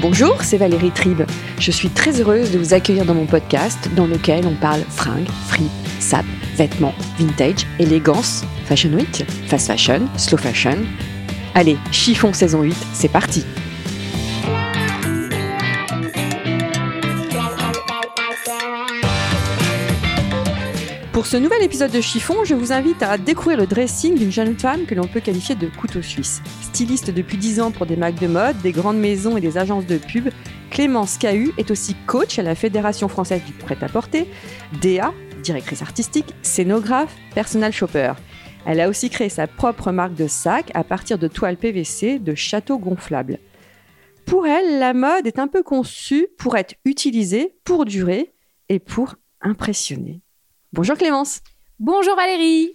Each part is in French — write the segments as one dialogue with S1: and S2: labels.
S1: Bonjour, c'est Valérie Tribe. Je suis très heureuse de vous accueillir dans mon podcast dans lequel on parle fringues, fripe, sap, vêtements, vintage, élégance, fashion week, fast fashion, slow fashion. Allez, chiffon saison 8, c'est parti Pour ce nouvel épisode de Chiffon, je vous invite à découvrir le dressing d'une jeune femme que l'on peut qualifier de couteau suisse. Styliste depuis 10 ans pour des marques de mode, des grandes maisons et des agences de pub, Clémence Cahu est aussi coach à la Fédération française du prêt-à-porter, DA, directrice artistique, scénographe, personal shopper. Elle a aussi créé sa propre marque de sac à partir de toiles PVC de châteaux gonflables. Pour elle, la mode est un peu conçue pour être utilisée, pour durer et pour impressionner. Bonjour Clémence.
S2: Bonjour Valérie.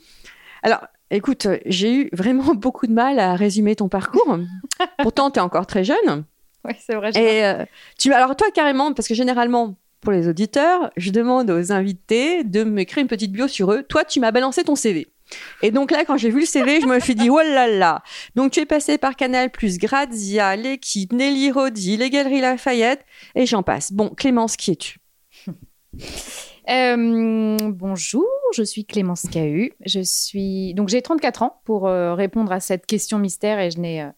S1: Alors, écoute, j'ai eu vraiment beaucoup de mal à résumer ton parcours. Pourtant, tu es encore très jeune.
S2: Oui, c'est vrai.
S1: Et euh, tu, alors toi, carrément, parce que généralement, pour les auditeurs, je demande aux invités de m'écrire une petite bio sur eux. Toi, tu m'as balancé ton CV. Et donc là, quand j'ai vu le CV, je me suis dit, oh là là. Donc tu es passé par Canal+, Grazia, l'équipe, Nelly Rodi, les Galeries Lafayette, et j'en passe. Bon, Clémence, qui es-tu?
S2: euh, bonjour, je suis Clémence Cahu. Je suis donc j'ai 34 ans pour euh, répondre à cette question mystère et je n'ai euh,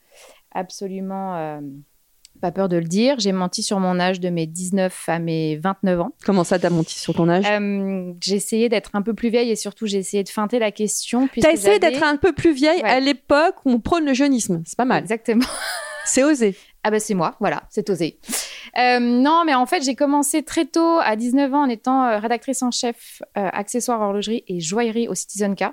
S2: absolument pas peur de le dire. J'ai menti sur mon âge de mes 19 à mes 29 ans.
S1: Comment ça, t'as menti sur ton âge?
S2: J'ai essayé d'être un peu plus vieille et surtout j'ai essayé de feinter la question.
S1: T'as essayé d'être un peu plus vieille
S2: Ouais.
S1: à l'époque où on prône le jeunisme. C'est pas mal.
S2: Exactement.
S1: C'est osé.
S2: Ah bah c'est moi, voilà, c'est osé. Euh, non, mais en fait, j'ai commencé très tôt, à 19 ans, en étant euh, rédactrice en chef euh, accessoires, horlogerie et joaillerie au Citizen K.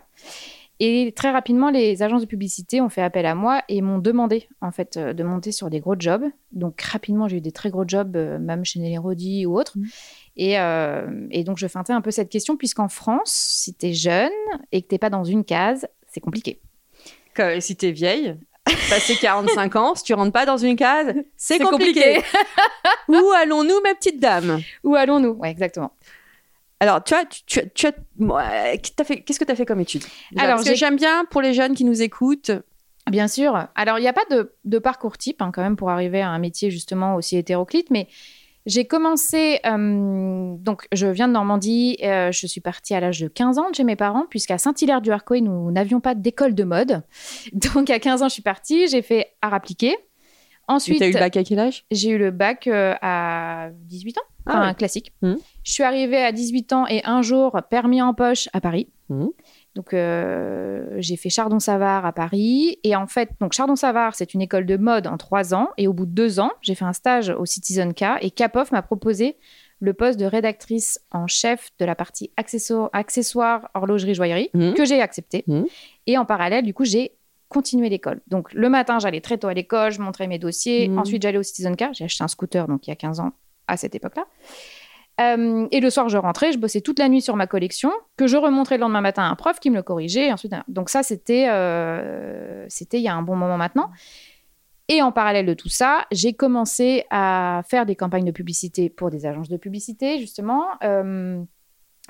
S2: Et très rapidement, les agences de publicité ont fait appel à moi et m'ont demandé en fait euh, de monter sur des gros jobs. Donc rapidement, j'ai eu des très gros jobs, même chez Nelly Rodi ou autres.
S1: Mhm.
S2: Et, et donc, je feintais un peu cette question, puisqu'en France, si tu es jeune et que tu pas dans une case, c'est compliqué.
S1: Que, si t'es vieille, passé 45 ans, si tu rentres pas dans une case, c'est compliqué.
S2: compliqué.
S1: Où allons-nous, ma petite dame
S2: Où allons-nous? Ouais, exactement.
S1: Alors, tu vois, tu, tu, tu as- fait- qu'est-ce que tu as fait comme étude?
S2: Alors,
S1: j'aime bien pour les jeunes qui nous écoutent.
S2: Bien sûr. Alors, il n'y a pas de, de parcours type hein, quand même pour arriver à un métier justement aussi hétéroclite, mais j'ai commencé, euh, donc je viens de Normandie, euh, je suis partie à l'âge de 15 ans de chez mes parents, puisqu'à Saint-Hilaire-du-Harcouët, nous n'avions pas d'école de mode. Donc à 15 ans, je suis partie, j'ai fait art appliqué.
S1: Tu
S2: Ensuite,
S1: as eu le bac à quel âge?
S2: j'ai eu le bac euh, à 18 ans,
S1: Ah
S2: enfin
S1: ouais.
S2: classique.
S1: Mhm.
S2: Je suis arrivée à 18 ans et un jour, permis en poche à Paris.
S1: Mhm.
S2: Donc, euh, j'ai fait Chardon-Savard à Paris. Et en fait, donc Chardon-Savard, c'est une école de mode en trois ans. Et au bout de deux ans, j'ai fait un stage au Citizen K. Et Capoff m'a proposé le poste de rédactrice en chef de la partie accessoires, accessoires horlogerie, joaillerie,
S1: Mhm.
S2: que j'ai accepté.
S1: Mhm.
S2: Et en parallèle, du coup, j'ai continué l'école. Donc, le matin, j'allais très tôt à l'école, je montrais mes dossiers.
S1: Mhm.
S2: Ensuite, j'allais au Citizen K. J'ai acheté un scooter, donc il y a 15 ans, à cette époque-là. Euh, et le soir, je rentrais, je bossais toute la nuit sur ma collection, que je remontrais le lendemain matin à un prof qui me le corrigeait. Et ensuite, donc ça, c'était euh, c'était il y a un bon moment maintenant. Et en parallèle de tout ça, j'ai commencé à faire des campagnes de publicité pour des agences de publicité, justement. Euh,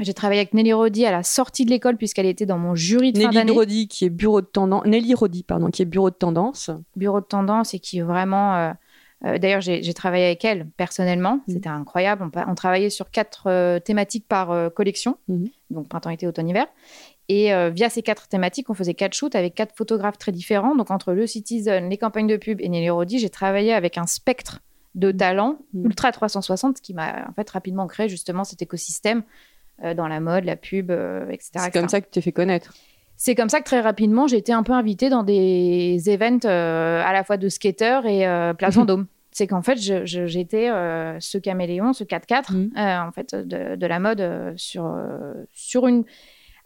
S2: j'ai travaillé avec Nelly Rodi à la sortie de l'école, puisqu'elle était dans mon jury de fin
S1: Nelly
S2: d'année.
S1: Rodi, qui est bureau de tendance. Nelly Rodi, pardon, qui est bureau de tendance.
S2: bureau de tendance et qui est vraiment. Euh, D'ailleurs, j'ai travaillé avec elle personnellement.
S1: Mhm.
S2: C'était incroyable. On, travaillait sur quatre euh, thématiques par euh, collection,
S1: Mhm.
S2: donc printemps, été, automne, hiver. Et via ces quatre thématiques, on faisait quatre shoots avec quatre photographes très différents. Donc entre le Citizen, les campagnes de pub et Nelly Rodi, j'ai travaillé avec un spectre de talents
S1: Mhm.
S2: ultra 360, ce qui m'a en fait rapidement créé justement cet écosystème dans la mode, la pub, etc.
S1: C'est comme ça que tu t'es fait connaître.
S2: C'est comme ça que très rapidement, j'ai été un peu invitée dans des events euh, à la fois de skateurs et euh, Place Vendôme. C'est qu'en fait, j'étais euh, ce caméléon, ce 4x4,
S1: Mhm.
S2: euh, en fait, de, de la mode euh, sur, sur une.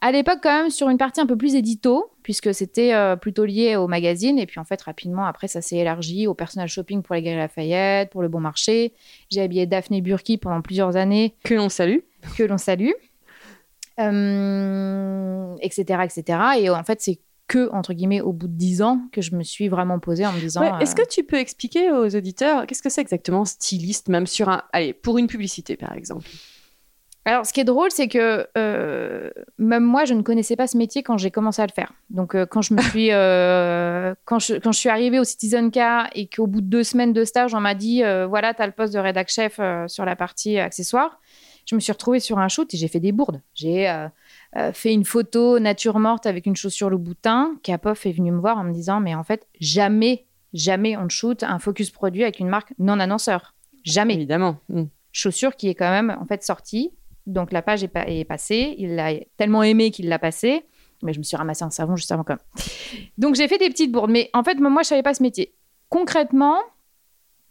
S2: À l'époque, quand même, sur une partie un peu plus édito, puisque c'était plutôt lié au magazine. Et puis, en fait, rapidement, après, ça s'est élargi au personnel shopping pour les Galeries Lafayette, pour le Bon Marché. J'ai habillé Daphné Burki pendant plusieurs années.
S1: Que l'on salue.
S2: Que l'on salue. Etc., etc. Et en fait, c'est que, entre guillemets, au bout de dix ans que je me suis vraiment posée en me disant...
S1: Ouais, Est-ce que tu peux expliquer aux auditeurs qu'est-ce que c'est exactement styliste, même sur un... Allez, pour une publicité, par exemple?
S2: Alors, ce qui est drôle, c'est que euh, même moi, je ne connaissais pas ce métier quand j'ai commencé à le faire. Donc, euh, quand je me suis, euh, quand, je, quand je suis arrivée au Citizen K et qu'au bout de deux semaines de stage, on m'a dit, voilà, tu as le poste de rédac chef sur la partie accessoires, je me suis retrouvée sur un shoot et j'ai fait des bourdes. J'ai fait une photo nature morte avec une chaussure le boutin. Kapoff est venu me voir en me disant, mais en fait, jamais, jamais on shoot un focus produit avec une marque non annonceur. Jamais.
S1: Évidemment. Mm.
S2: Chaussure qui est quand même en fait sortie donc la page est, passée. Il l'a tellement aimé qu'il l'a passée. Mais je me suis ramassé un savon juste avant quand même. Donc j'ai fait des petites bourdes. Mais en fait, moi, je savais pas ce métier. Concrètement,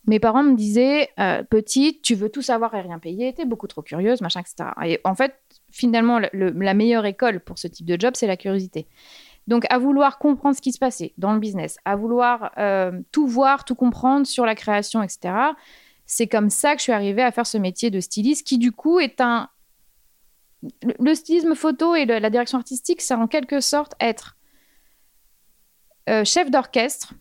S2: mes parents me disaient euh, petite, tu veux tout savoir et rien payer, es beaucoup trop curieuse, machin, etc. Et en fait, finalement, la meilleure école pour ce type de job, c'est la curiosité. Donc, à vouloir comprendre ce qui se passait dans le business, à vouloir euh, tout voir, tout comprendre sur la création, etc. C'est comme ça que je suis arrivée à faire ce métier de styliste, qui du coup est un, le, stylisme photo et la direction artistique, c'est en quelque sorte être euh, chef d'orchestre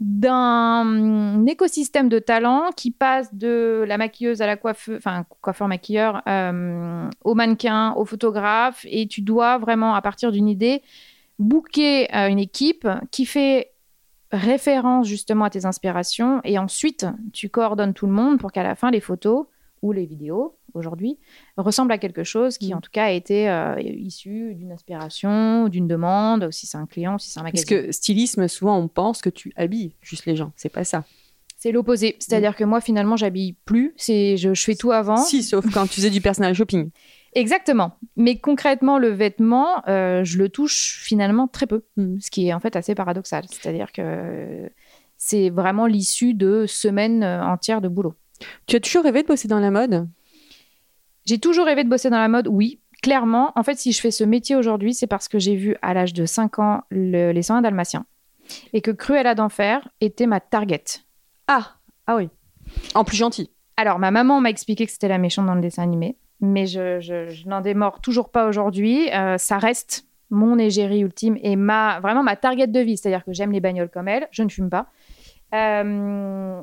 S2: d'un écosystème de talents qui passe de la maquilleuse à la coiffeuse, enfin coiffeur-maquilleur, euh, au mannequin, au photographe, et tu dois vraiment, à partir d'une idée, booker euh, une équipe qui fait référence justement à tes inspirations, et ensuite tu coordonnes tout le monde pour qu'à la fin les photos ou les vidéos aujourd'hui, ressemble à quelque chose qui, mm. en tout cas, a été euh, issu d'une inspiration, d'une demande, si c'est un client, si c'est un magasin.
S1: Parce que stylisme, souvent, on pense que tu habilles juste les gens. C'est pas ça.
S2: C'est l'opposé. C'est-à-dire mm. que moi, finalement, j'habille plus. C'est, je, fais tout avant.
S1: Si, sauf quand tu faisais du personal shopping.
S2: Exactement. Mais concrètement, le vêtement, euh, je le touche finalement très peu. Mm. Ce qui est en fait assez paradoxal. C'est-à-dire que c'est vraiment l'issue de semaines euh, entières de boulot.
S1: Tu as toujours rêvé de bosser dans la mode?
S2: J'ai toujours rêvé de bosser dans la mode, oui. Clairement, en fait, si je fais ce métier aujourd'hui, c'est parce que j'ai vu à l'âge de 5 ans les 101 Dalmatiens et que Cruella d'enfer était ma target.
S1: Ah, ah oui. En plus gentil.
S2: Alors, ma maman m'a expliqué que c'était la méchante dans le dessin animé, mais je, n'en démords toujours pas aujourd'hui. Euh, ça reste mon égérie ultime et ma, vraiment ma target de vie. C'est-à-dire que j'aime les bagnoles comme elle, je ne fume pas. Euh,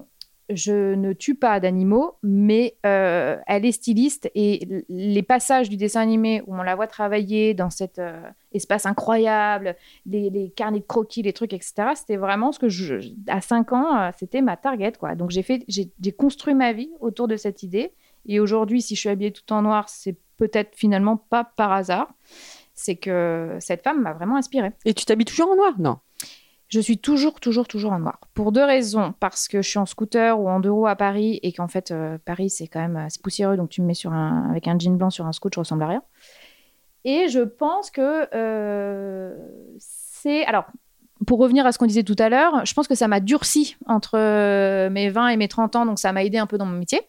S2: je ne tue pas d'animaux, mais euh, elle est styliste et les passages du dessin animé où on la voit travailler dans cet euh, espace incroyable, les, carnets de croquis, les trucs, etc., c'était vraiment ce que, je, à 5 ans, euh, c'était ma target. Quoi. Donc j'ai, fait, j'ai, construit ma vie autour de cette idée. Et aujourd'hui, si je suis habillée tout en noir, c'est peut-être finalement pas par hasard. C'est que cette femme m'a vraiment inspirée.
S1: Et tu t'habilles toujours en noir? Non
S2: je suis toujours, toujours, toujours en noir. Pour deux raisons. Parce que je suis en scooter ou en deux roues à Paris et qu'en fait, euh, Paris, c'est quand même assez poussiéreux. Donc, tu me mets sur un, avec un jean blanc sur un scooter, je ressemble à rien. Et je pense que euh, c'est. Alors, pour revenir à ce qu'on disait tout à l'heure, je pense que ça m'a durci entre euh, mes 20 et mes 30 ans. Donc, ça m'a aidé un peu dans mon métier.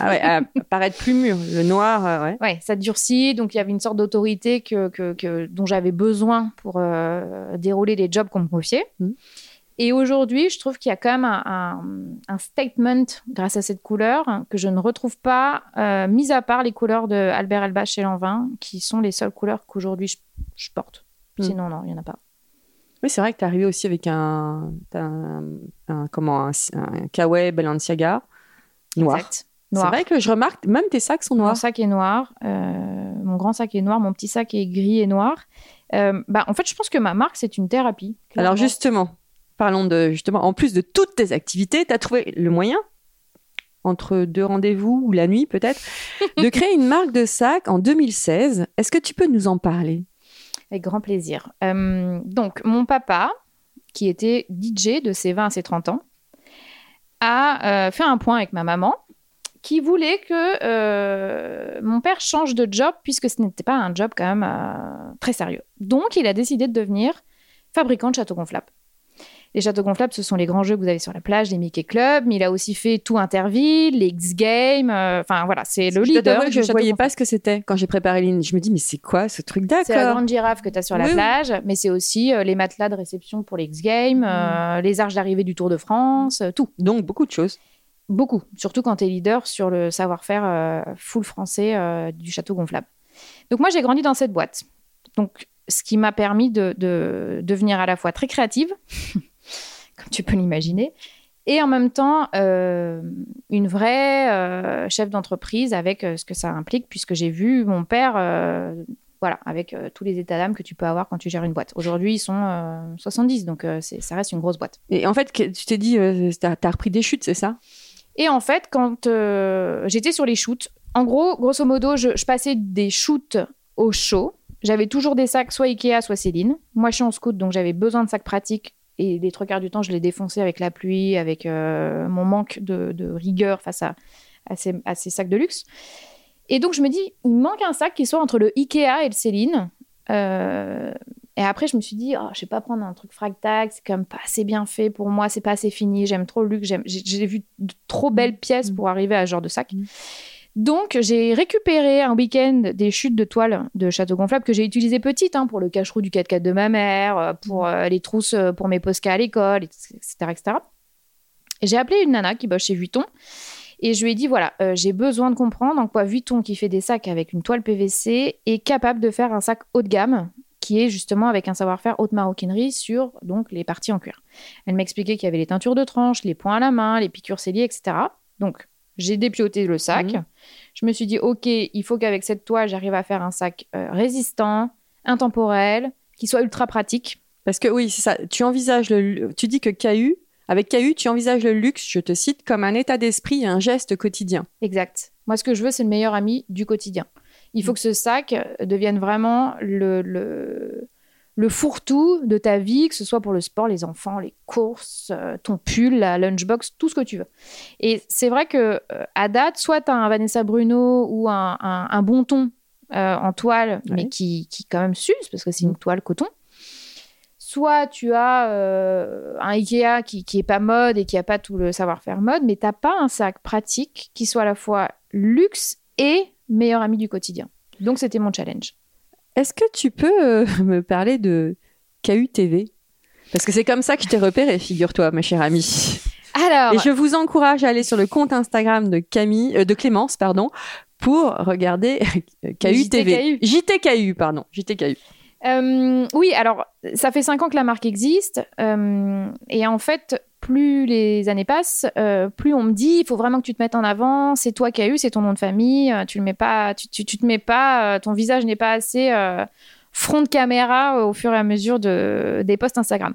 S1: Ah ouais, à paraître plus mûr. Le noir, euh, ouais.
S2: Ouais, ça durcit. Donc, il y avait une sorte d'autorité que, que, dont j'avais besoin pour euh, dérouler les jobs qu'on me confiait. Mmh. Et aujourd'hui, je trouve qu'il y a quand même un, un, statement grâce à cette couleur que je ne retrouve pas, euh, mis à part les couleurs de Albert Elbach chez Lanvin, qui sont les seules couleurs qu'aujourd'hui je, porte. Mmh. Sinon, non, il n'y en a pas.
S1: Oui, c'est vrai que tu es arrivé aussi avec un, un, comment, un, un Kawaii Balenciaga noir. Exact. C'est vrai que je remarque, même tes sacs sont noirs.
S2: Mon sac est noir, euh, mon grand sac est noir, mon petit sac est gris et noir. Euh, bah, en fait, je pense que ma marque, c'est une thérapie.
S1: Alors justement, parlons de, justement, en plus de toutes tes activités, tu as trouvé le moyen, entre deux rendez-vous ou la nuit peut-être, de créer une marque de sac en 2016. Est-ce que tu peux nous en parler?
S2: Avec grand plaisir. Euh, donc, mon papa, qui était DJ de ses 20 à ses 30 ans, a fait un point avec ma maman qui voulait que euh, mon père change de job puisque ce n'était pas un job quand même euh, très sérieux. Donc, il a décidé de devenir fabricant de châteaux gonflables. Les châteaux gonflables, ce sont les grands jeux que vous avez sur la plage, les Mickey Club, mais il a aussi fait tout Interville, les X Games. euh, Enfin voilà, c'est le
S1: Je
S2: leader.
S1: que je ne voyais pas ce que c'était quand j'ai préparé l'île. Je me dis, mais c'est quoi ce truc
S2: C'est la
S1: d'accord
S2: grande girafe que tu as sur la
S1: oui.
S2: plage, mais c'est aussi euh, les matelas de réception pour les X Games, euh, les arches d'arrivée du Tour de France, tout.
S1: Donc, beaucoup de choses.
S2: Beaucoup, surtout quand tu es leader sur le savoir-faire euh, full français euh, du château gonflable. Donc moi, j'ai grandi dans cette boîte. Donc, ce qui m'a permis de, de devenir à la fois très créative, comme tu peux l'imaginer, et en même temps euh, une vraie euh, chef d'entreprise avec ce que ça implique, puisque j'ai vu mon père, voilà, avec tous les états d'âme que tu peux avoir quand tu gères une boîte. Aujourd'hui, ils sont euh, 70, donc ça reste une grosse boîte.
S1: Et en fait, tu t'es dit, t'as as repris des chutes, c'est ça?
S2: Et en fait, quand euh, j'étais sur les shoots, en gros, grosso modo, je, passais des shoots au show. J'avais toujours des sacs, soit Ikea, soit Céline. Moi, je suis en scout, donc j'avais besoin de sacs pratiques. Et les trois quarts du temps, je les défonçais avec la pluie, avec euh, mon manque de, rigueur face à, ces, sacs de luxe. Et donc, je me dis, il manque un sac qui soit entre le Ikea et le Céline. Euh, et après, je me suis dit, oh, je vais pas prendre un truc fractal, c'est quand même pas assez bien fait pour moi, c'est pas assez fini, j'aime trop le luxe, j'aime- j'ai vu de trop belles pièces
S1: Mm.
S2: pour arriver à ce genre de sac.
S1: Mm.
S2: Donc, j'ai récupéré un week-end des chutes de toile de Château Gonflable que j'ai utilisées petites hein, pour le cache-roue du 4x4 de ma mère, euh, pour euh, les trousses euh, pour mes poscas à l'école, etc. etc. Et j'ai appelé une nana qui bosse chez Vuitton et je lui ai dit voilà, euh, j'ai besoin de comprendre en quoi Vuitton, qui fait des sacs avec une toile PVC, est capable de faire un sac haut de gamme qui est justement avec un savoir-faire haute maroquinerie sur donc les parties en cuir. Elle m'a expliqué qu'il y avait les teintures de tranche, les points à la main, les piqûres celliers, etc. Donc j'ai dépioté le sac.
S1: Mhm.
S2: Je me suis dit ok, il faut qu'avec cette toile j'arrive à faire un sac euh, résistant, intemporel, qui soit ultra pratique.
S1: Parce que oui, c'est ça. Tu envisages le, tu dis que KU, avec KU, tu envisages le luxe, je te cite, comme un état d'esprit et un geste quotidien.
S2: Exact. Moi, ce que je veux, c'est le meilleur ami du quotidien. Il faut que ce sac devienne vraiment le, le, le fourre-tout de ta vie, que ce soit pour le sport, les enfants, les courses, euh, ton pull, la lunchbox, tout ce que tu veux. Et c'est vrai que euh, à date, soit tu as un Vanessa Bruno ou un, un, un bon ton euh, en toile, mais qui, qui quand même s'use, parce que c'est une toile coton. Soit tu as euh, un Ikea qui, qui est pas mode et qui a pas tout le savoir-faire mode, mais t'as pas un sac pratique qui soit à la fois luxe et meilleur ami du quotidien. Donc c'était mon challenge.
S1: Est-ce que tu peux euh, me parler de KU TV Parce que c'est comme ça que je t'ai repéré, figure-toi, ma chère amie.
S2: Alors,
S1: Et je vous encourage à aller sur le compte Instagram de Camille, euh, de Clémence, pardon, pour regarder euh, KU TV. JTKU, pardon, JTKU.
S2: Euh, oui, alors ça fait cinq ans que la marque existe euh, et en fait, plus les années passent, euh, plus on me dit il faut vraiment que tu te mettes en avant. C'est toi qui as eu, c'est ton nom de famille. euh, tu le mets pas, tu, tu, tu te mets pas, euh, ton visage n'est pas assez front de caméra au fur et à mesure de, des posts Instagram.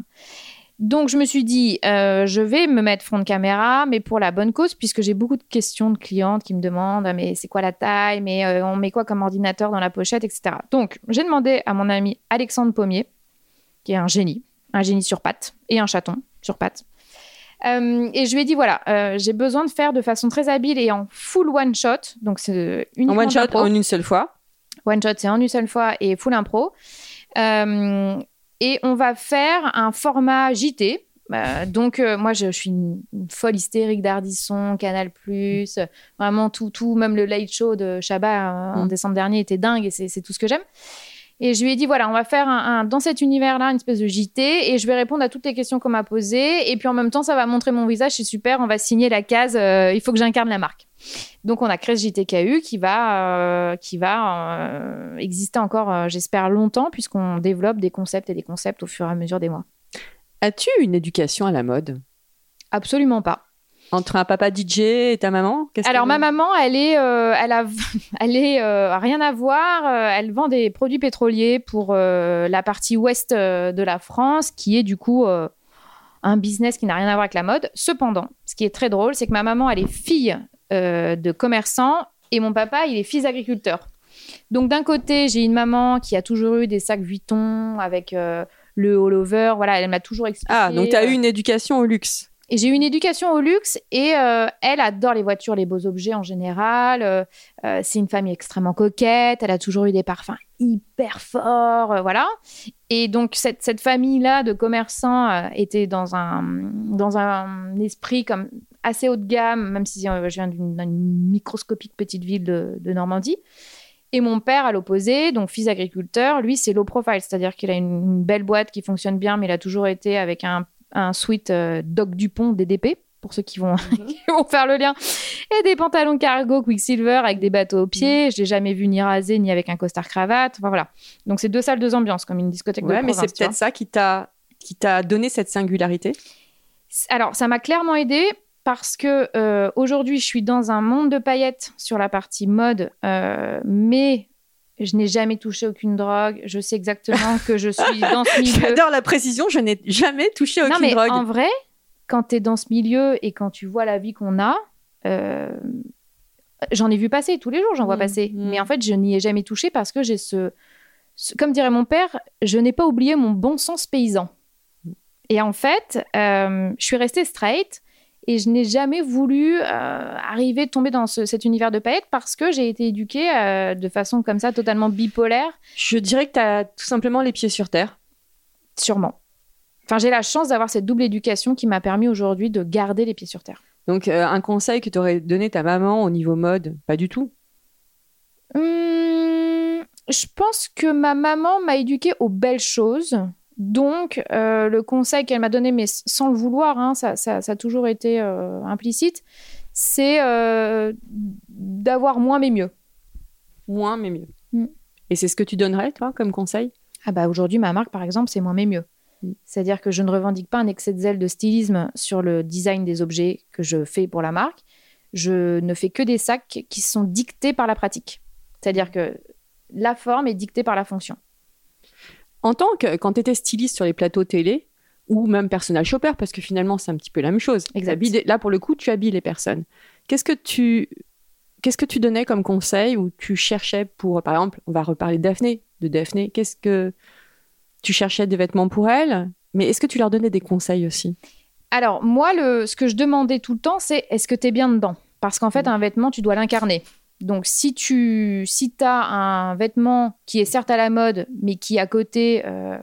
S2: Donc je me suis dit, je vais me mettre front de caméra, mais pour la bonne cause, puisque j'ai beaucoup de questions de clientes qui me demandent, Ah, mais c'est quoi la taille, mais on met quoi comme ordinateur dans la pochette, etc. Donc j'ai demandé à mon ami Alexandre Pommier, qui est un génie, un génie sur pattes et un chaton sur pattes. Euh, et je lui ai dit voilà, euh, j'ai besoin de faire de façon très habile et en full one shot, donc c'est
S1: En
S2: uniquement
S1: one
S2: de
S1: shot, en une seule fois.
S2: One shot, c'est en une seule fois et full impro. Euh, et on va faire un format JT. Donc, moi, je, je suis une, une folle hystérique d'Ardisson, Canal+, vraiment tout, tout, même le late show de Chabat en
S1: Mm.
S2: décembre dernier était dingue et c'est tout ce que j'aime. Et je lui ai dit, voilà, on va faire un, un- dans cet univers-là une espèce de JT et je vais répondre à toutes les questions qu'on m'a posées. Et puis en même temps, ça va montrer mon visage, c'est super, on va signer la case, euh, il faut que j'incarne la marque. Donc on a créé ce JTKU qui va, euh, qui va euh, exister encore, j'espère, longtemps, puisqu'on développe des concepts et des concepts au fur et à mesure des mois.
S1: As-tu une éducation à la mode?
S2: Absolument pas.
S1: Entre un papa DJ et ta maman
S2: Alors
S1: que-
S2: ma maman, elle est, euh, elle a, elle est euh, rien à voir. euh, elle vend des produits pétroliers pour euh, la partie ouest de la France, qui est du coup un business qui n'a rien à voir avec la mode. Cependant, ce qui est très drôle, c'est que ma maman, elle est fille de commerçants et mon papa, il est fils d'agriculteur. Donc d'un côté, j'ai une maman qui a toujours eu des sacs Vuitton avec le all-over. Voilà, elle m'a toujours expliqué.
S1: Ah, donc tu as eu une éducation au luxe.
S2: J'ai eu une éducation au luxe et euh, elle adore les voitures, les beaux objets en général. Euh, euh, c'est une famille extrêmement coquette. Elle a toujours eu des parfums hyper forts, voilà. Et donc cette, cette famille-là de commerçants était dans un, dans un esprit comme assez haut de gamme, même si je viens d'une microscopique petite ville de, Normandie. Et mon père, à l'opposé, donc fils agriculteur, lui, c'est low profile, c'est-à-dire qu'il a une, belle boîte qui fonctionne bien, mais il a toujours été avec un, un suite euh, Doc Dupont DDP, pour ceux qui vont, mhm. faire le lien, et des pantalons cargo Quicksilver avec des bateaux aux pieds. Mhm. Je l'ai jamais vu ni rasé, ni avec un costard cravate. Enfin voilà. Donc c'est deux salles, deux ambiances, comme une discothèque
S1: ouais,
S2: de
S1: mais c'est peut-être ça qui t'a qui t'a donné cette singularité.
S2: Alors ça m'a clairement aidé parce que euh, aujourd'hui, je suis dans un monde de paillettes sur la partie mode, euh, mais je n'ai jamais touché aucune drogue. Je sais exactement que je suis dans ce milieu.
S1: J'adore la précision, je n'ai jamais touché aucune
S2: non, mais
S1: drogue.
S2: En vrai, quand tu es dans ce milieu et quand tu vois la vie qu'on a, euh, j'en ai vu passer tous les jours, j'en vois mmh, passer. Mmh. Mais en fait, je n'y ai jamais touché parce que j'ai ce, Comme dirait mon père, je n'ai pas oublié mon bon sens paysan. Et en fait, je suis restée straight et je n'ai jamais voulu euh, arriver, tomber dans cet univers de paillettes parce que j'ai été éduquée euh, de façon comme ça, totalement bipolaire.
S1: Je dirais que tu as tout simplement les pieds sur terre.
S2: Sûrement. Enfin, j'ai la chance d'avoir cette double éducation qui m'a permis aujourd'hui de garder les pieds sur terre.
S1: Donc, euh, un conseil que tu aurais donné ta maman au niveau mode? Pas du tout.
S2: Hum, je pense que ma maman m'a éduquée aux belles choses. Donc, euh, le conseil qu'elle m'a donné, mais sans le vouloir, hein, ça, a toujours été euh, implicite, c'est euh, d'avoir moins mais mieux.
S1: Moins mais mieux. Mm. Et c'est ce que tu donnerais, toi, comme conseil?
S2: Ah bah aujourd'hui, ma marque, par exemple, c'est moins mais mieux. Mm. C'est-à-dire que je ne revendique pas un excès de zèle de stylisme sur le design des objets que je fais pour la marque. Je ne fais que des sacs qui sont dictés par la pratique. C'est-à-dire que la forme est dictée par la fonction.
S1: En tant que, quand tu étais styliste sur les plateaux télé, ou même personal shopper, parce que finalement, c'est un petit peu la même chose. Là, pour le coup, tu habilles les personnes. Qu'est-ce que tu, qu'est-ce que tu donnais comme conseil ou tu cherchais pour, par exemple, on va reparler de Daphné, de Daphné. Qu'est-ce que tu cherchais des vêtements pour elle, mais est-ce que tu leur donnais des conseils aussi?
S2: Alors, moi, le, ce que je demandais tout le temps, c'est est-ce que tu es bien dedans? Parce qu'en fait, mm. un vêtement, tu dois l'incarner. Donc, si tu si as un vêtement qui est certes à la mode, mais qui à côté euh,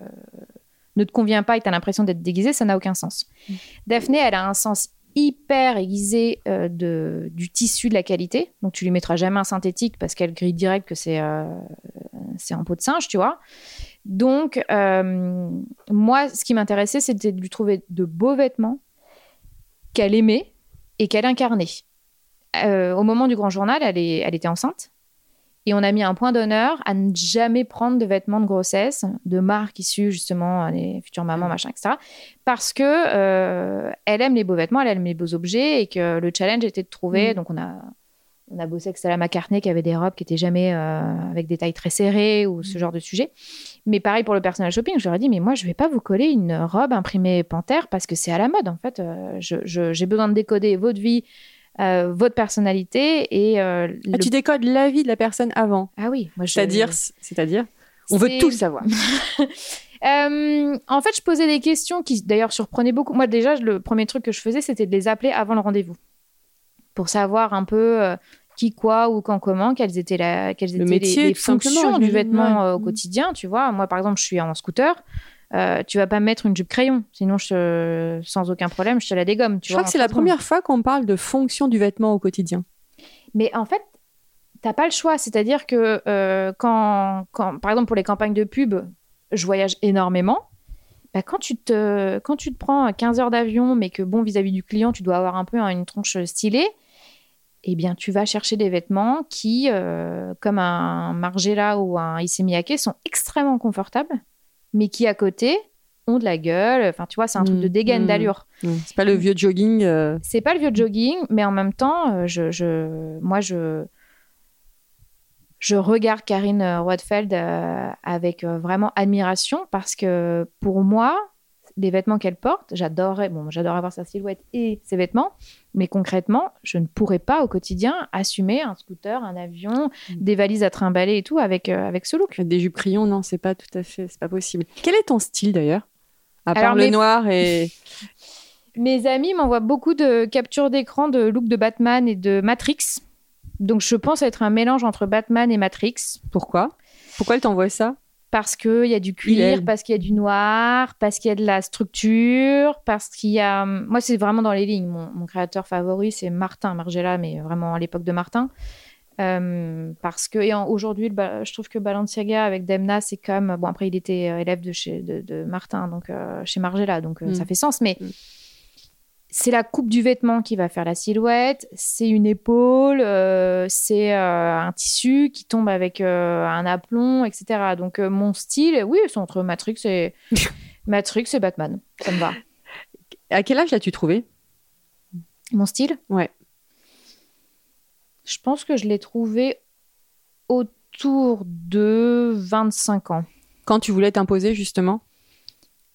S2: ne te convient pas et tu as l'impression d'être déguisé, ça n'a aucun sens. Mm. Daphné, elle a un sens hyper aiguisé euh, de, du tissu de la qualité. Donc, tu lui mettras jamais un synthétique parce qu'elle grille direct que c'est euh, c'est en peau de singe, tu vois. Donc, moi, ce qui m'intéressait, c'était de lui trouver de beaux vêtements qu'elle aimait et qu'elle incarnait. Euh, au moment du grand journal, elle, est, elle était enceinte. Et on a mis un point d'honneur à ne jamais prendre de vêtements de grossesse, de marques issues justement des futures mamans, mm. machin, etc. Parce que euh, elle aime les beaux vêtements, elle aime les beaux objets et que le challenge était de trouver. Mm. Donc on a, on a bossé avec Stella McCartney qui avait des robes qui étaient jamais euh, avec des tailles très serrées ou ce mm. genre de sujet. Mais pareil pour le personnel shopping, je leur ai dit mais moi je vais pas vous coller une robe imprimée Panthère parce que c'est à la mode en fait. j'ai besoin de décoder votre vie euh, votre personnalité et euh,
S1: ah, tu décodes la vie de la personne avant.
S2: Ah oui,
S1: moi c'est-à-dire c'est-à-dire on veut tout savoir.
S2: Euh, en fait, je posais des questions qui d'ailleurs surprenaient beaucoup. Moi déjà, le premier truc que je faisais, c'était de les appeler avant le rendez-vous pour savoir un peu qui, quoi, ou quand, comment, quelles étaient, la, quelles étaient les, fonctions du vêtement au quotidien. Tu vois, moi par exemple, je suis en scooter. Euh, tu vas pas mettre une jupe crayon, sinon je, sans aucun problème, je te la dégomme.
S1: je crois que c'est la première fois qu'on parle de fonction du vêtement au quotidien.
S2: Mais en fait, t'as pas le choix. C'est-à-dire que euh, quand, quand, par exemple, pour les campagnes de pub, je voyage énormément. Bah, quand, tu te, quand tu te prends 15 heures d'avion, mais que, bon, vis-à-vis du client, tu dois avoir un peu une tronche stylée, eh bien, tu vas chercher des vêtements qui, euh, comme un Margiela ou un Issey Miyake, sont extrêmement confortables mais qui à côté ont de la gueule. Enfin, tu vois, c'est un truc de mmh, dégaine mmh, d'allure.
S1: Mmh. C'est pas le vieux jogging. Euh.
S2: C'est pas le vieux jogging, mais en même temps, euh, je, je, moi, je, je regarde Karine Rothfeld euh, avec vraiment admiration parce que pour moi, les vêtements qu'elle porte, j'adorerais, bon, j'adorerais voir sa silhouette et ses vêtements, mais concrètement, je ne pourrais pas au quotidien assumer un scooter, un avion, mm. des valises à trimballer et tout avec, euh, avec ce look.
S1: Des jupes crayons, non, c'est pas tout à fait, c'est pas possible. Quel est ton style d'ailleurs? À part le noir et.
S2: Mes amis m'envoient beaucoup de captures d'écran de look de Batman et de Matrix. Donc je pense être un mélange entre Batman et Matrix.
S1: Pourquoi? Pourquoi elle t'envoie ça?
S2: Parce qu'il y a du cuir, parce qu'il y a du noir, parce qu'il y a de la structure, parce qu'il y a... Moi, c'est vraiment dans les lignes. Mon, mon créateur favori, c'est Martin Margiela, mais vraiment à l'époque de Martin. Euh, parce que et aujourd'hui, je trouve que Balenciaga avec Demna, c'est comme bon après il était euh, élève de chez de, de Martin, donc euh, chez Margiela, donc euh,
S1: Mm.
S2: ça fait sens. Mais
S1: Mm.
S2: C'est la coupe du vêtement qui va faire la silhouette, c'est une épaule, euh, c'est euh, un tissu qui tombe avec euh, un aplomb, etc. Donc mon style, oui, c'est entre Matrix et Matrix et Batman, ça me va.
S1: À quel âge l'as-tu trouvé?
S2: Mon style?
S1: Ouais.
S2: Je pense que je l'ai trouvé autour de 25 ans.
S1: Quand tu voulais t'imposer, justement?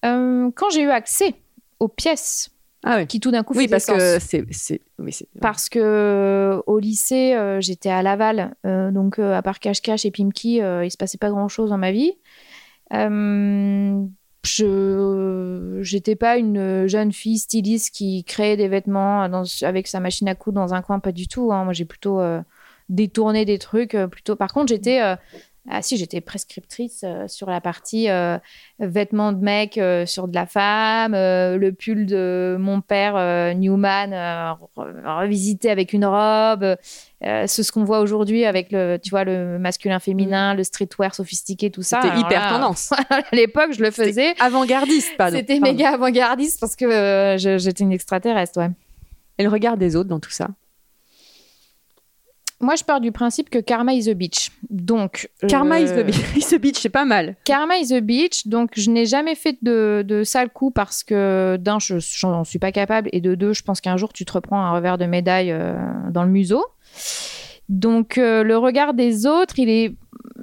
S2: Quand j'ai eu accès aux pièces
S1: Ah oui.
S2: qui tout d'un coup
S1: Oui,
S2: faisaient
S1: parce que c'est. c'est- oui, c'est-
S2: Parce que euh, au lycée, euh, j'étais à Laval, euh, donc euh, à part cache-cache et Pimki, il se passait pas grand-chose dans ma vie. Je j'étais pas une jeune fille styliste qui créait des vêtements dans- avec sa machine à coudre dans un coin, pas du tout. hein. Moi, j'ai plutôt détourné des trucs. plutôt. Par contre, j'étais ah si, j'étais prescriptrice euh, sur la partie euh, vêtements de mec euh, sur de la femme, le pull de mon père Newman re- revisité avec une robe, c'est ce qu'on voit aujourd'hui avec le, tu vois, le masculin féminin, le streetwear sophistiqué, tout ça.
S1: C'était hyper
S2: là,
S1: tendance.
S2: à l'époque, je le faisais.
S1: Avant-gardiste, pardon.
S2: C'était méga avant-gardiste parce que j'étais une extraterrestre, ouais.
S1: Et le regard des autres dans tout ça?
S2: Moi, je pars du principe que karma is a bitch. Donc,
S1: Karma
S2: euh,
S1: is the beach. is the beach, c'est pas mal.
S2: Karma is a bitch, donc je n'ai jamais fait de, de sale coup parce que d'un, je j'en suis pas capable, et de deux, je pense qu'un jour tu te reprends un revers de médaille euh, dans le museau. Donc euh, le regard des autres, il est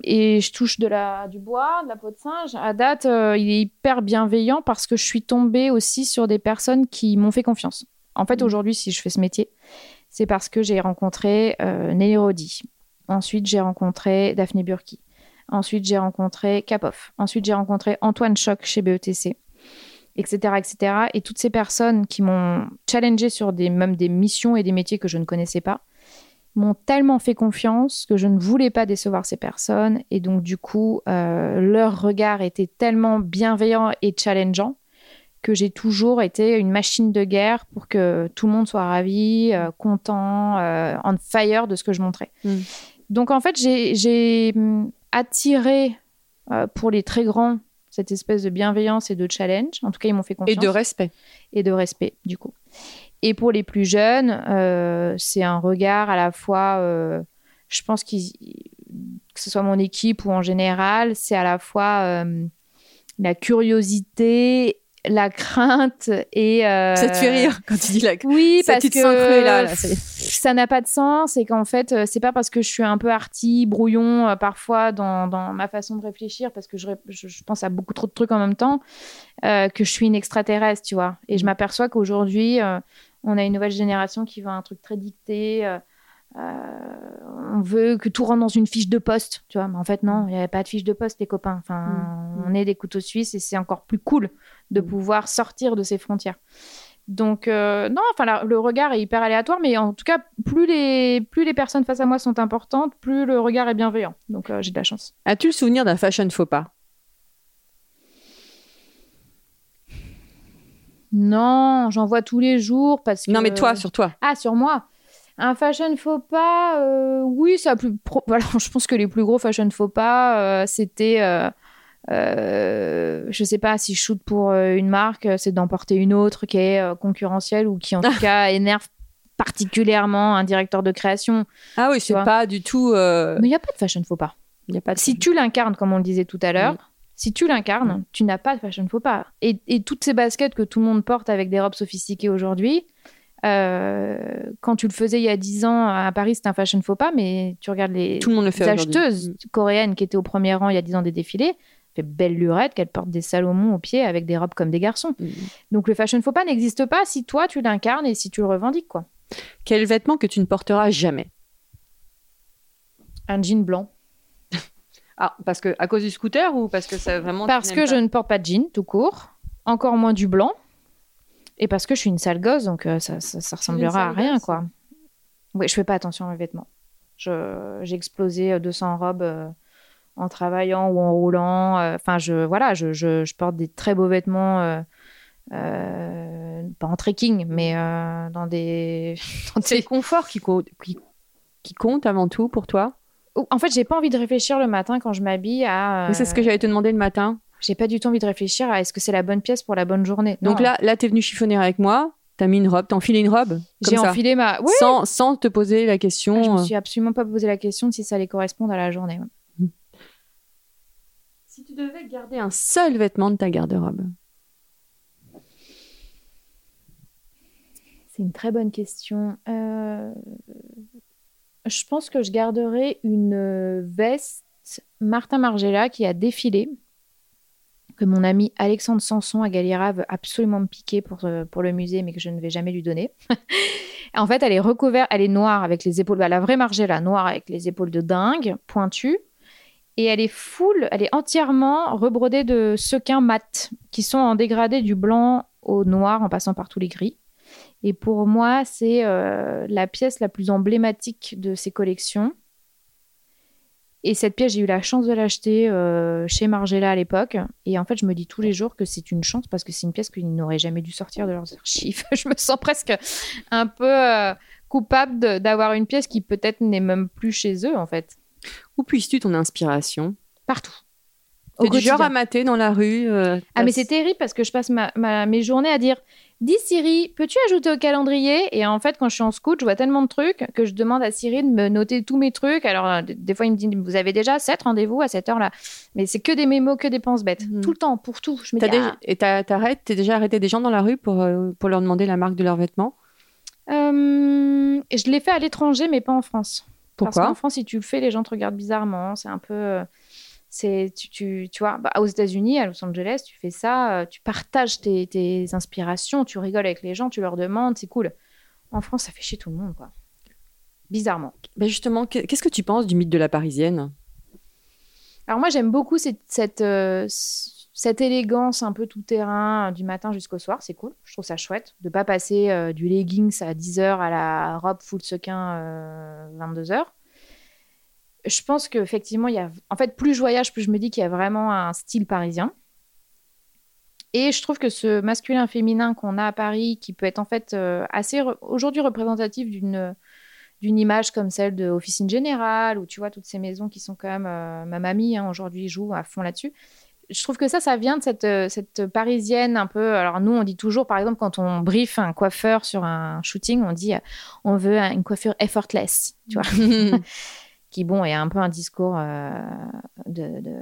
S2: et je touche de la du bois, de la peau de singe. À date, euh, il est hyper bienveillant parce que je suis tombée aussi sur des personnes qui m'ont fait confiance. En fait,
S1: Mhm.
S2: aujourd'hui, si je fais ce métier, c'est parce que j'ai rencontré euh, Nelly Rodi. Ensuite, j'ai rencontré Daphné Burki. Ensuite, j'ai rencontré Capoff. Ensuite, j'ai rencontré Antoine Choc chez BETC, etc., etc. Et toutes ces personnes qui m'ont challengé sur des, même des missions et des métiers que je ne connaissais pas m'ont tellement fait confiance que je ne voulais pas décevoir ces personnes. Et donc, du coup, euh, leur regard était tellement bienveillant et challengeant que j'ai toujours été une machine de guerre pour que tout le monde soit ravi, euh, content, euh, on fire de ce que je montrais.
S1: Mm.
S2: Donc en fait, j'ai- hum, attiré euh, pour les très grands cette espèce de bienveillance et de challenge. En tout cas, ils m'ont fait
S1: Et
S2: confiance.
S1: de respect.
S2: et de respect, du coup. Et pour les plus jeunes, euh, c'est un regard à la fois, je pense que ce soit mon équipe ou en général, c'est à la fois la curiosité, la crainte et... euh,
S1: Ça te fait rire quand tu dis la.
S2: oui,
S1: Ça,
S2: parce
S1: tu te
S2: que
S1: sens cru, là,
S2: ça n'a pas de sens et qu'en fait, euh, c'est pas parce que je suis un peu arty, brouillon euh, parfois dans, dans ma façon de réfléchir, parce que je, je, je pense à beaucoup trop de trucs en même temps, euh, que je suis une extraterrestre, tu vois. Et je m'aperçois qu'aujourd'hui, euh, on a une nouvelle génération qui veut un truc très dicté. Euh, on veut que tout rentre dans une fiche de poste, tu vois. Mais en fait, non, il n'y avait pas de fiche de poste, les copains. Enfin,
S1: Mm.
S2: on est des couteaux suisses et c'est encore plus cool de
S1: Mm.
S2: pouvoir sortir de ces frontières. Donc, euh, non, enfin, la- le regard est hyper aléatoire, mais en tout cas, plus les, plus les personnes face à moi sont importantes, plus le regard est bienveillant. Donc, euh, j'ai de la chance.
S1: As-tu le souvenir d'un fashion faux pas?
S2: Non, j'en vois tous les jours parce que.
S1: Non, mais toi, sur toi.
S2: Ah, sur moi? Un fashion faux pas euh, Oui, ça plus. pro- Voilà, je pense que les plus gros fashion faux pas, euh, c'était. euh, euh, je sais pas si je shoot pour une marque, c'est d'emporter une autre qui est concurrentielle ou qui en tout cas énerve particulièrement un directeur de création.
S1: Ah oui, c'est pas du tout.
S2: Mais il n'y a pas de fashion faux pas.
S1: y a pas de...
S2: Si tu l'incarnes, comme on le disait tout à l'heure,
S1: Oui.
S2: si tu l'incarnes, tu n'as pas de fashion faux pas. Et, et toutes ces baskets que tout le monde porte avec des robes sophistiquées aujourd'hui, quand tu le faisais il y a 10 ans à Paris, c'était un fashion faux pas, mais tu regardes les,
S1: Tout le monde le fait
S2: les
S1: aujourd'hui.
S2: acheteuses coréennes qui étaient au premier rang il y a 10 ans des défilés, fait belle lurette qu'elles portent des salomons aux pieds avec des robes comme des garçons.
S1: Mm.
S2: Donc le fashion faux pas n'existe pas si toi tu l'incarnes et si tu le revendiques quoi.
S1: Quel vêtement que tu ne porteras jamais?
S2: Un jean blanc.
S1: Ah, parce que à cause du scooter ou parce que ça vraiment.
S2: Parce que
S1: pas?
S2: je ne porte pas de jean tout court, encore moins du blanc. Et parce que je suis une sale gosse, donc euh, ça, ça, ça ressemblera à rien,
S1: gosse.
S2: quoi. Oui, je fais pas attention à mes vêtements. J'ai explosé euh, 200 robes euh, en travaillant ou en roulant. euh, Enfin, je, voilà, je, je, je porte des très beaux vêtements, euh, euh, pas en trekking, mais euh, dans des... dans
S1: C'est
S2: des-
S1: confort qui, co- qui, qui compte avant tout pour toi?
S2: En fait, j'ai pas envie de réfléchir le matin quand je m'habille à...
S1: C'est ce que j'allais te demander le matin.
S2: J'ai pas du tout envie de réfléchir à est-ce que c'est la bonne pièce pour la bonne journée.
S1: Donc
S2: Non.
S1: là, là tu es venu chiffonner avec moi, tu as mis une robe, t'as enfilé une robe
S2: j'ai enfilé ma...
S1: Sans, sans te poser la question.
S2: Ah, je me
S1: euh,
S2: suis absolument pas posé la question de si ça allait correspondre à la journée. ouais.
S1: Si tu devais garder un seul vêtement de ta garde-robe,
S2: C'est une très bonne question. Euh, Je pense que je garderai une euh, veste Martin Margiela qui a défilé, que mon ami Alexandre Sanson à Galliera veut absolument me piquer pour, euh, pour le musée, mais que je ne vais jamais lui donner. en fait, elle est recouverte, elle est noire avec les épaules, bah, la vraie Margiela, noire avec les épaules de dingue, pointues. Et elle est full, elle est entièrement rebrodée de sequins mat, qui sont en dégradé du blanc au noir en passant par tous les gris. Et pour moi, c'est euh, la pièce la plus emblématique de ces collections. Et cette pièce, j'ai eu la chance de l'acheter euh, chez Margiela à l'époque. Et en fait, je me dis tous les jours que c'est une chance parce que c'est une pièce qu'ils n'auraient jamais dû sortir de leurs archives. je me sens presque un peu euh, coupable d'avoir une pièce qui peut-être n'est même plus chez eux, en fait.
S1: où puisses-tu ton inspiration?
S2: Partout. Au
S1: du genre à mater dans la rue euh,
S2: Ah, mais c'est terrible parce que je passe ma, ma- mes journées à dire Dis Siri, peux-tu ajouter au calendrier? Et en fait, quand je suis en scout, je vois tellement de trucs que je demande à Siri de me noter tous mes trucs. Alors, euh, des, fois, il me dit Vous avez déjà 7 rendez-vous à cette heure-là. Mais c'est que des mémos, que des penses bêtes.
S1: Mhm.
S2: Tout le temps, pour tout. Je me dis
S1: déjà-
S2: Ah,
S1: Et t'arrêtes, t'es déjà arrêté des gens dans la rue pour, euh, pour leur demander la marque de leurs vêtements?
S2: Euh, je l'ai fait à l'étranger, mais pas en France. Parce
S1: Pourquoi?
S2: qu'en France, si tu le fais, les gens te regardent bizarrement. C'est un peu. C'est, tu, tu, tu vois, bah, aux États-Unis, à Los Angeles, tu fais ça, euh, tu partages tes, tes inspirations, tu rigoles avec les gens, tu leur demandes, c'est cool. En France, ça fait chier tout le monde, quoi. Bizarrement.
S1: Ben Justement, qu'est- qu'est-ce que tu penses du mythe de la Parisienne?
S2: Alors moi, j'aime beaucoup cette, cette, euh, cette élégance un peu tout terrain euh, du matin jusqu'au soir. C'est cool. Je trouve ça chouette de pas passer euh, du leggings à 10h à la robe full sequin euh, 22h. Je pense qu'effectivement, il y a... En fait, plus je voyage, plus je me dis qu'il y a vraiment un style parisien. Et je trouve que ce masculin-féminin qu'on a à Paris, qui peut être en fait euh, assez aujourd'hui représentatif d'une d'une image comme celle de Officine Générale, ou tu vois, toutes ces maisons qui sont quand même... euh, ma mamie, hein, aujourd'hui, joue à fond là-dessus. Je trouve que ça, ça vient de cette, euh, cette parisienne un peu... Alors nous, on dit toujours, par exemple, quand on brief un coiffeur sur un shooting, on dit, euh, on veut un- une coiffure effortless, tu vois qui bon est un peu un discours euh, de, de,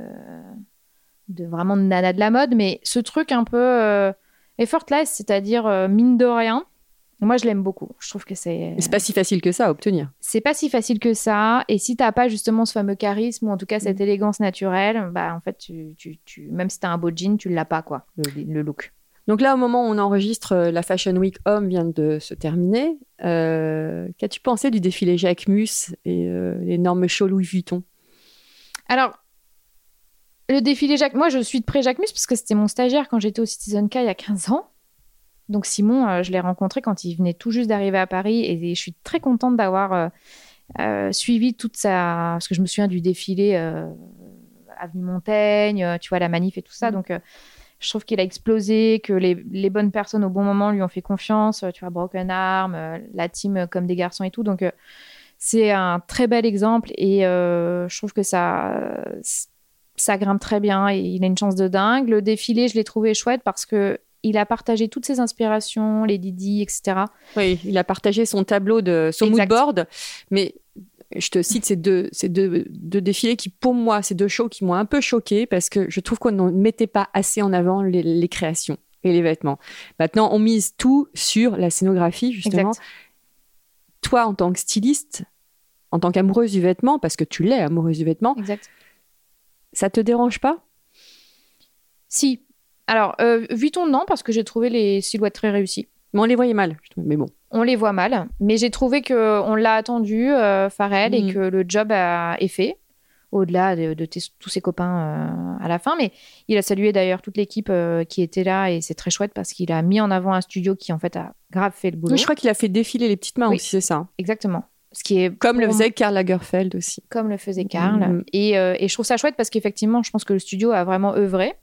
S2: de vraiment de nana de la mode, mais ce truc un peu euh, effortless, c'est-à-dire euh, mine de rien, moi je l'aime beaucoup. Je trouve que c'est
S1: C'est pas si facile que ça à obtenir.
S2: c'est pas si facile que ça, et si t'as pas justement ce fameux charisme ou en tout cas cette
S1: Mm.
S2: élégance naturelle, bah en fait tu, tu, tu même si t'as un beau jean, tu l'as pas quoi, le, le look.
S1: Donc là, au moment où on enregistre, euh, la Fashion Week Homme vient de se terminer. Euh, Qu'as-tu pensé du défilé Jacques Mus et euh, l'énorme show Louis Vuitton?
S2: Alors, le défilé Jacques, moi je suis de près Jacques Mus parce que c'était mon stagiaire quand j'étais au Citizen K il y a 15 ans. Donc Simon, euh, je l'ai rencontré quand il venait tout juste d'arriver à Paris et, je suis très contente d'avoir suivi toute sa... Parce que je me souviens du défilé Avenue Montaigne, tu vois, la manif et tout ça.
S1: Mhm.
S2: Donc je trouve qu'il a explosé, que les, les bonnes personnes au bon moment lui ont fait confiance. euh, Tu vois, Broken Arm, euh, la team euh, comme des garçons et tout. Donc c'est un très bel exemple et euh, je trouve que ça, ça grimpe très bien et il a une chance de dingue. Le défilé, je l'ai trouvé chouette parce que il a partagé toutes ses inspirations, les Didi, etc.
S1: Oui, il a partagé son tableau de son
S2: Exact.
S1: moodboard, mais je te cite ces deux, ces deux, deux défilés qui, pour moi, ces deux shows qui m'ont un peu choqué parce que je trouve qu'on ne mettait pas assez en avant les, les créations et les vêtements. Maintenant, on mise tout sur la scénographie, justement.
S2: Exact.
S1: Toi, en tant que styliste, en tant qu'amoureuse du vêtement, parce que tu l'es amoureuse du vêtement,
S2: Exact.
S1: ça te dérange pas?
S2: Si. Alors, euh, Vuitton, non, parce que j'ai trouvé les silhouettes très réussies.
S1: Mais on les voyait mal, je trouve. Mais bon.
S2: On les voit mal, mais j'ai trouvé que on l'a attendu, euh, Pharrell,
S1: Mhm.
S2: et que le job a- est fait. au-delà de, tous ses copains euh, à la fin. Mais il a salué d'ailleurs toute l'équipe euh, qui était là et c'est très chouette parce qu'il a mis en avant un studio qui en fait a grave fait le boulot.
S1: Oui, je crois qu'il a fait défiler les petites mains
S2: Oui.
S1: aussi, c'est ça.
S2: Exactement. Ce qui est
S1: Comme le faisait Karl Lagerfeld aussi.
S2: comme le faisait Karl.
S1: Mhm.
S2: Et, euh, et je trouve ça chouette parce qu'effectivement, je pense que le studio a vraiment œuvré.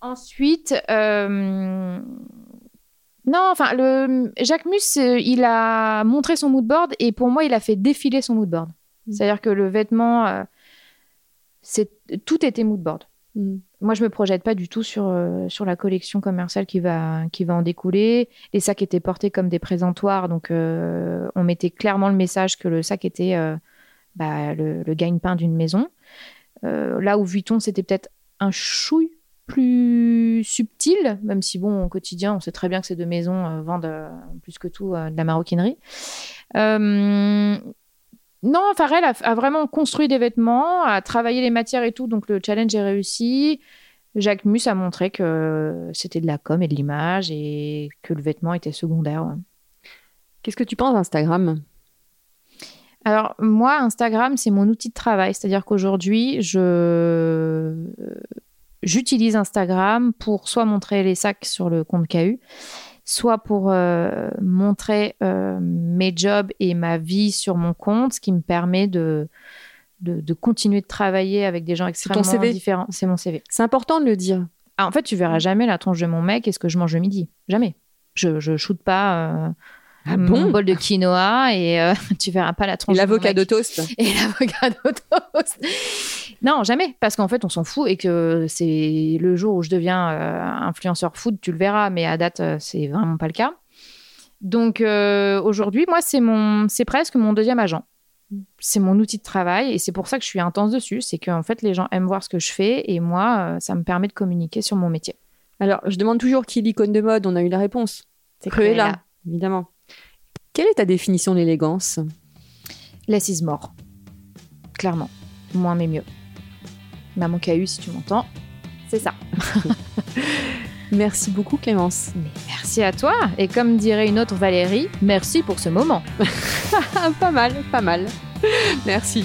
S2: Ensuite, euh, non, enfin, le Jacques Mus, euh, il a montré son mood board et pour moi, il a fait défiler son mood board.
S1: Mhm.
S2: C'est-à-dire que le vêtement, euh, c'est tout était mood board.
S1: Mm.
S2: Moi, je me projette pas du tout sur, euh, sur la collection commerciale qui va, qui va en découler. Les sacs étaient portés comme des présentoirs, donc euh, on mettait clairement le message que le sac était bah, le, le gagne-pain d'une maison. Là où Vuitton, c'était peut-être un chouille plus subtil, même si, bon, au quotidien, on sait très bien que ces deux maisons euh, vendent euh, plus que tout euh, de la maroquinerie. Non, Farrell a, a vraiment construit des vêtements, a travaillé les matières et tout, donc le challenge est réussi. Jacques Mus a montré que c'était de la com et de l'image et que le vêtement était secondaire. ouais.
S1: Qu'est-ce que tu penses d'Instagram?
S2: Alors, moi, Instagram, c'est mon outil de travail. C'est-à-dire qu'aujourd'hui, je... j'utilise Instagram pour soit montrer les sacs sur le compte KU, soit pour euh, montrer euh, mes jobs et ma vie sur mon compte, ce qui me permet de, de, de continuer de travailler avec des gens extrêmement
S1: CV?
S2: différents. C'est mon CV.
S1: C'est important de le dire.
S2: Ah, en fait, tu verras jamais la tronche de mon mec et ce que je mange le midi. Jamais. Je je shoote pas euh,
S1: Ah
S2: mon
S1: bon?
S2: Bol de quinoa et euh, tu verras pas la tronche
S1: Et
S2: de
S1: l'avocat de toast
S2: Et l'avocado toast. Non, jamais. Parce qu'en fait, on s'en fout et que c'est le jour où je deviens euh, influenceur food, tu le verras. Mais à date, euh, c'est vraiment pas le cas. Donc euh, aujourd'hui, moi, c'est mon, c'est presque mon deuxième agent. C'est mon outil de travail et c'est pour ça que je suis intense dessus. C'est qu'en fait, les gens aiment voir ce que je fais et moi, ça me permet de communiquer sur mon métier.
S1: Alors, je demande toujours qui est l'icône de mode. On a eu la réponse.
S2: C'est
S1: Cruella, évidemment. Quelle est ta définition de l'élégance?
S2: Less is more. Clairement. Moins mais mieux. Maman KU, si tu m'entends, c'est ça.
S1: Merci beaucoup, Clémence.
S2: Mais merci à toi. Et comme dirait une autre Valérie, merci pour ce moment.
S1: Pas mal, pas mal. Merci.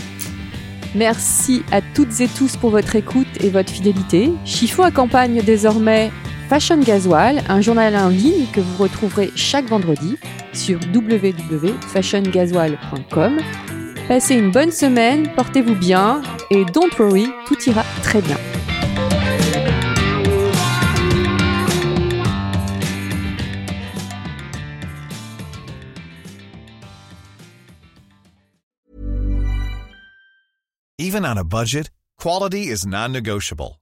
S1: Merci à toutes et tous pour votre écoute et votre fidélité. Chiffon accompagne désormais Fashion Gasoil, un journal en ligne que vous retrouverez chaque vendredi sur www.fashiongasoil.com. Passez une bonne semaine, portez-vous bien et don't worry, tout ira très bien.
S3: Even on a budget, quality is non-negotiable.